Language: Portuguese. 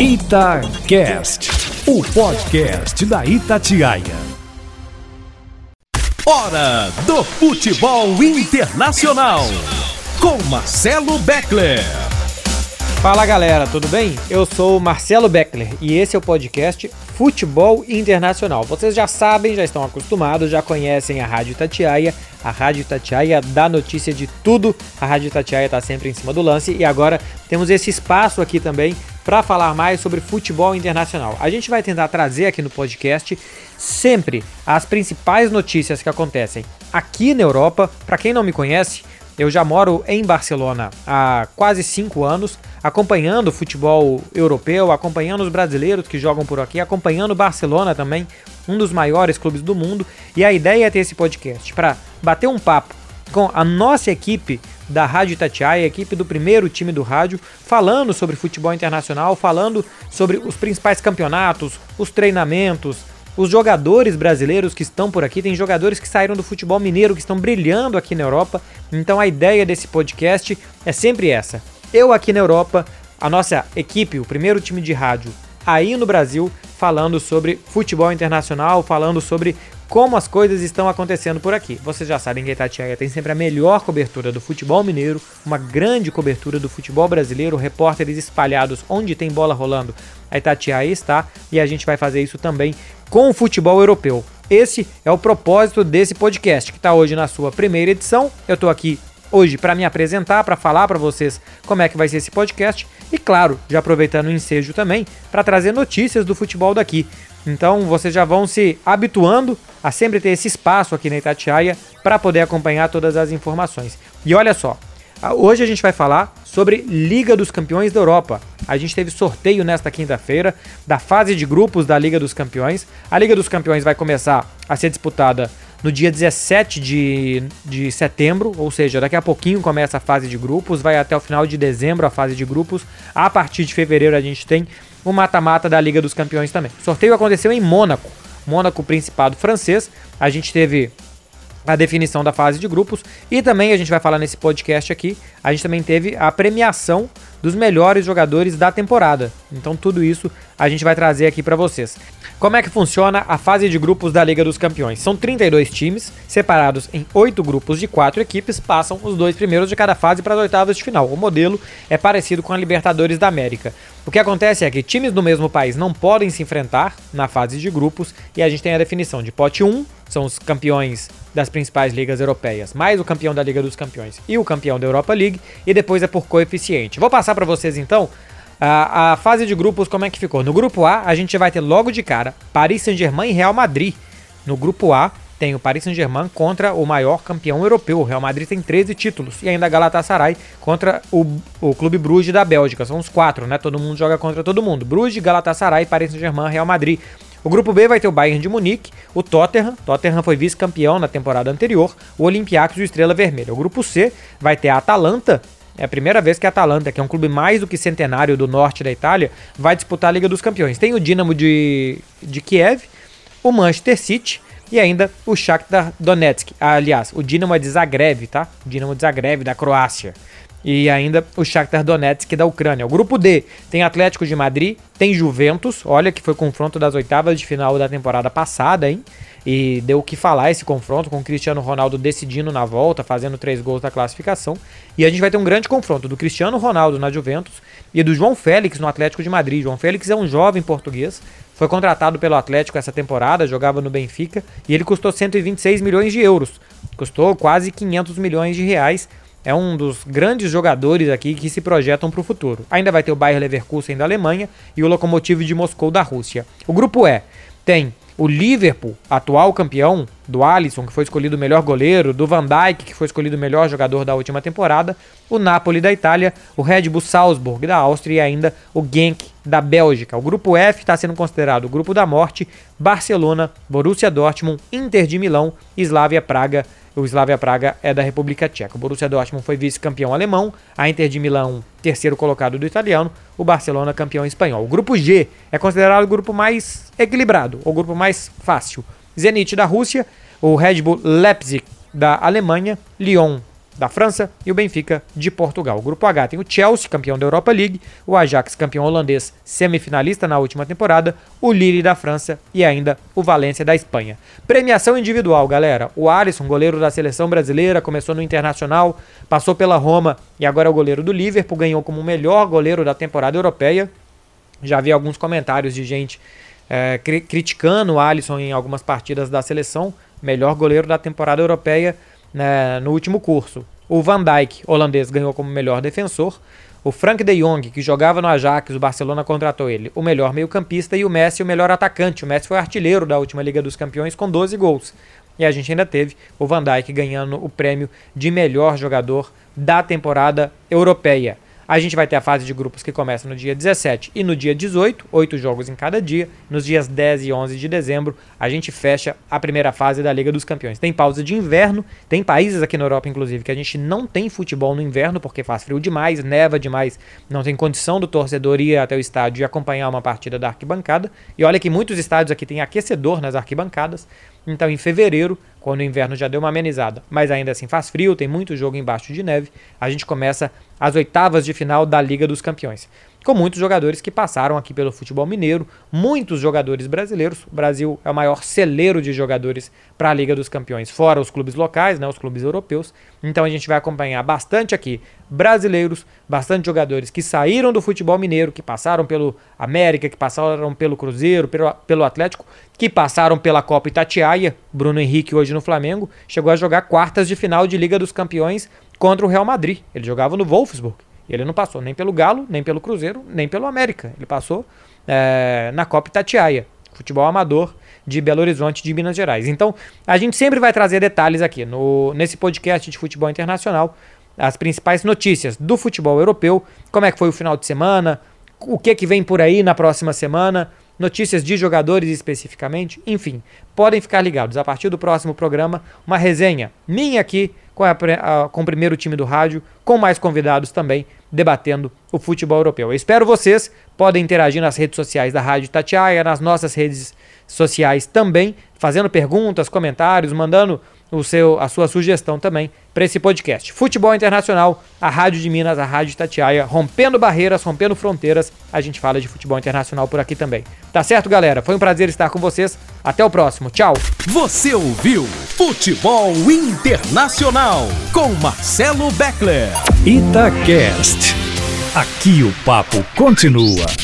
Itacast, o podcast da Itatiaia. Hora do futebol internacional com Marcelo Beckler. Fala galera, tudo bem? Eu sou o Marcelo Beckler e esse é o podcast Futebol Internacional. Vocês já sabem, já estão acostumados, já conhecem a Rádio Itatiaia, a Rádio Itatiaia dá notícia de tudo. A Rádio Itatiaia está sempre em cima do lance e agora temos esse espaço aqui também para falar mais sobre futebol internacional. A gente vai tentar trazer aqui no podcast sempre as principais notícias que acontecem aqui na Europa. Para quem não me conhece, eu já moro em Barcelona há quase cinco anos, acompanhando o futebol europeu, acompanhando os brasileiros que jogam por aqui, acompanhando o Barcelona também, um dos maiores clubes do mundo. E a ideia é ter esse podcast para bater um papo com a nossa equipe da Rádio Itatiaia, equipe do primeiro time do rádio, falando sobre futebol internacional, falando sobre os principais campeonatos, os treinamentos, os jogadores brasileiros que estão por aqui. Tem jogadores que saíram do futebol mineiro que estão brilhando aqui na Europa. Então a ideia desse podcast é sempre essa. Eu aqui na Europa, a nossa equipe, o primeiro time de rádio aí no Brasil, falando sobre futebol internacional, falando sobre como as coisas estão acontecendo por aqui. Vocês já sabem que a Itatiaia tem sempre a melhor cobertura do futebol mineiro, uma grande cobertura do futebol brasileiro, repórteres espalhados onde tem bola rolando. A Itatiaia está e a gente vai fazer isso também com o futebol europeu. Esse é o propósito desse podcast, que está hoje na sua primeira edição. Eu estou aqui hoje para me apresentar, para falar para vocês como é que vai ser esse podcast e, claro, já aproveitando o ensejo também, para trazer notícias do futebol daqui. Então vocês já vão se habituando a sempre ter esse espaço aqui na Itatiaia para poder acompanhar todas as informações. E olha só, hoje a gente vai falar sobre Liga dos Campeões da Europa. A gente teve sorteio nesta quinta-feira da fase de grupos da Liga dos Campeões. A Liga dos Campeões vai começar a ser disputada no dia 17 de, de setembro, ou seja, daqui a pouquinho começa a fase de grupos, vai até o final de dezembro a fase de grupos. A partir de fevereiro a gente tem o mata-mata da Liga dos Campeões também. O sorteio aconteceu em Mônaco, Mônaco Principado francês. A gente teve a definição da fase de grupos e também a gente vai falar nesse podcast aqui, a gente também teve a premiação dos melhores jogadores da temporada. Então tudo isso a gente vai trazer aqui para vocês. Como é que funciona a fase de grupos da Liga dos Campeões? São 32 times, separados em 8 grupos de 4 equipes, passam os dois primeiros de cada fase para as oitavas de final. O modelo é parecido com a Libertadores da América. O que acontece é que times do mesmo país não podem se enfrentar na fase de grupos e a gente tem a definição de pote 1, são os campeões das principais ligas europeias, mais o campeão da Liga dos Campeões e o campeão da Europa League, e depois é por coeficiente. Vou passar para vocês então a, a, fase de grupos, como é que ficou? No grupo A, a gente vai ter logo de cara Paris Saint-Germain e Real Madrid. No grupo A, tem o Paris Saint-Germain contra o maior campeão europeu. O Real Madrid tem 13 títulos. E ainda Galatasaray contra o, o Clube Bruges da Bélgica. São os quatro, né? Todo mundo joga contra todo mundo. Bruges, Galatasaray, Paris Saint-Germain, Real Madrid. O grupo B vai ter o Bayern de Munique, o Tottenham, Tottenham foi vice-campeão na temporada anterior, o Olympiacos e o Estrela Vermelha. O grupo C vai ter a Atalanta, é a primeira vez que a Atalanta, que é um clube mais do que centenário do norte da Itália, vai disputar a Liga dos Campeões. Tem o Dinamo de, de Kiev, o Manchester City e ainda o Shakhtar Donetsk. aliás, o Dinamo é de Zagreb, tá? Dinamo de Zagreb, da Croácia e ainda o Shakhtar Donetsk da Ucrânia. O grupo D tem Atlético de Madrid, tem Juventus, olha que foi confronto das oitavas de final da temporada passada, hein? E deu o que falar esse confronto com o Cristiano Ronaldo decidindo na volta, fazendo três gols da classificação. E a gente vai ter um grande confronto do Cristiano Ronaldo na Juventus e do João Félix no Atlético de Madrid. João Félix é um jovem português, foi contratado pelo Atlético essa temporada, jogava no Benfica e ele custou 126 milhões de euros. Custou quase 500 milhões de reais é um dos grandes jogadores aqui que se projetam para o futuro. Ainda vai ter o Bayer Leverkusen da Alemanha e o Lokomotiv de Moscou da Rússia. O grupo E tem o Liverpool, atual campeão, do Alisson, que foi escolhido o melhor goleiro, do Van Dijk, que foi escolhido o melhor jogador da última temporada, o Napoli da Itália, o Red Bull Salzburg da Áustria e ainda o Genk da Bélgica. O grupo F está sendo considerado o grupo da morte, Barcelona, Borussia Dortmund, Inter de Milão, Slavia Praga o Slavia Praga é da República Tcheca. O Borussia Dortmund foi vice-campeão alemão, a Inter de Milão, terceiro colocado do italiano, o Barcelona campeão espanhol. O grupo G é considerado o grupo mais equilibrado, o grupo mais fácil. Zenit da Rússia, o Red Bull Leipzig da Alemanha, Lyon da França e o Benfica de Portugal. O grupo H tem o Chelsea, campeão da Europa League, o Ajax, campeão holandês, semifinalista na última temporada, o Lille da França e ainda o Valência da Espanha. Premiação individual, galera. O Alisson, goleiro da seleção brasileira, começou no Internacional, passou pela Roma e agora é o goleiro do Liverpool, ganhou como o melhor goleiro da temporada europeia. Já vi alguns comentários de gente é, cri criticando o Alisson em algumas partidas da seleção, melhor goleiro da temporada europeia né, no último curso. O Van Dijk, holandês, ganhou como melhor defensor. O Frank de Jong, que jogava no Ajax, o Barcelona contratou ele, o melhor meio-campista, e o Messi, o melhor atacante. O Messi foi artilheiro da última Liga dos Campeões com 12 gols. E a gente ainda teve o Van Dijk ganhando o prêmio de melhor jogador da temporada europeia. A gente vai ter a fase de grupos que começa no dia 17 e no dia 18, oito jogos em cada dia. Nos dias 10 e 11 de dezembro, a gente fecha a primeira fase da Liga dos Campeões. Tem pausa de inverno, tem países aqui na Europa, inclusive, que a gente não tem futebol no inverno porque faz frio demais, neva demais, não tem condição do torcedor ir até o estádio e acompanhar uma partida da arquibancada. E olha que muitos estádios aqui têm aquecedor nas arquibancadas. Então, em fevereiro, quando o inverno já deu uma amenizada, mas ainda assim faz frio, tem muito jogo embaixo de neve, a gente começa as oitavas de final da Liga dos Campeões com muitos jogadores que passaram aqui pelo futebol mineiro, muitos jogadores brasileiros. O Brasil é o maior celeiro de jogadores para a Liga dos Campeões, fora os clubes locais, né, os clubes europeus. Então a gente vai acompanhar bastante aqui brasileiros, bastante jogadores que saíram do futebol mineiro, que passaram pelo América, que passaram pelo Cruzeiro, pelo, pelo Atlético, que passaram pela Copa Itatiaia. Bruno Henrique hoje no Flamengo chegou a jogar quartas de final de Liga dos Campeões contra o Real Madrid. Ele jogava no Wolfsburg. E ele não passou nem pelo Galo, nem pelo Cruzeiro, nem pelo América. Ele passou é, na Copa Itatiaia, futebol amador de Belo Horizonte, de Minas Gerais. Então, a gente sempre vai trazer detalhes aqui no, nesse podcast de futebol internacional, as principais notícias do futebol europeu, como é que foi o final de semana, o que que vem por aí na próxima semana, notícias de jogadores especificamente, enfim, podem ficar ligados. A partir do próximo programa, uma resenha minha aqui com, a, com o primeiro time do rádio, com mais convidados também, debatendo o futebol europeu. Eu espero vocês, podem interagir nas redes sociais da Rádio Tatiaia, nas nossas redes sociais também, fazendo perguntas, comentários, mandando o seu, a sua sugestão também para esse podcast. Futebol Internacional, a Rádio de Minas, a Rádio Tatiaia, rompendo barreiras, rompendo fronteiras. A gente fala de futebol internacional por aqui também. Tá certo, galera? Foi um prazer estar com vocês. Até o próximo. Tchau. Você ouviu Futebol Internacional com Marcelo Beckler. Itacast. Aqui o papo continua.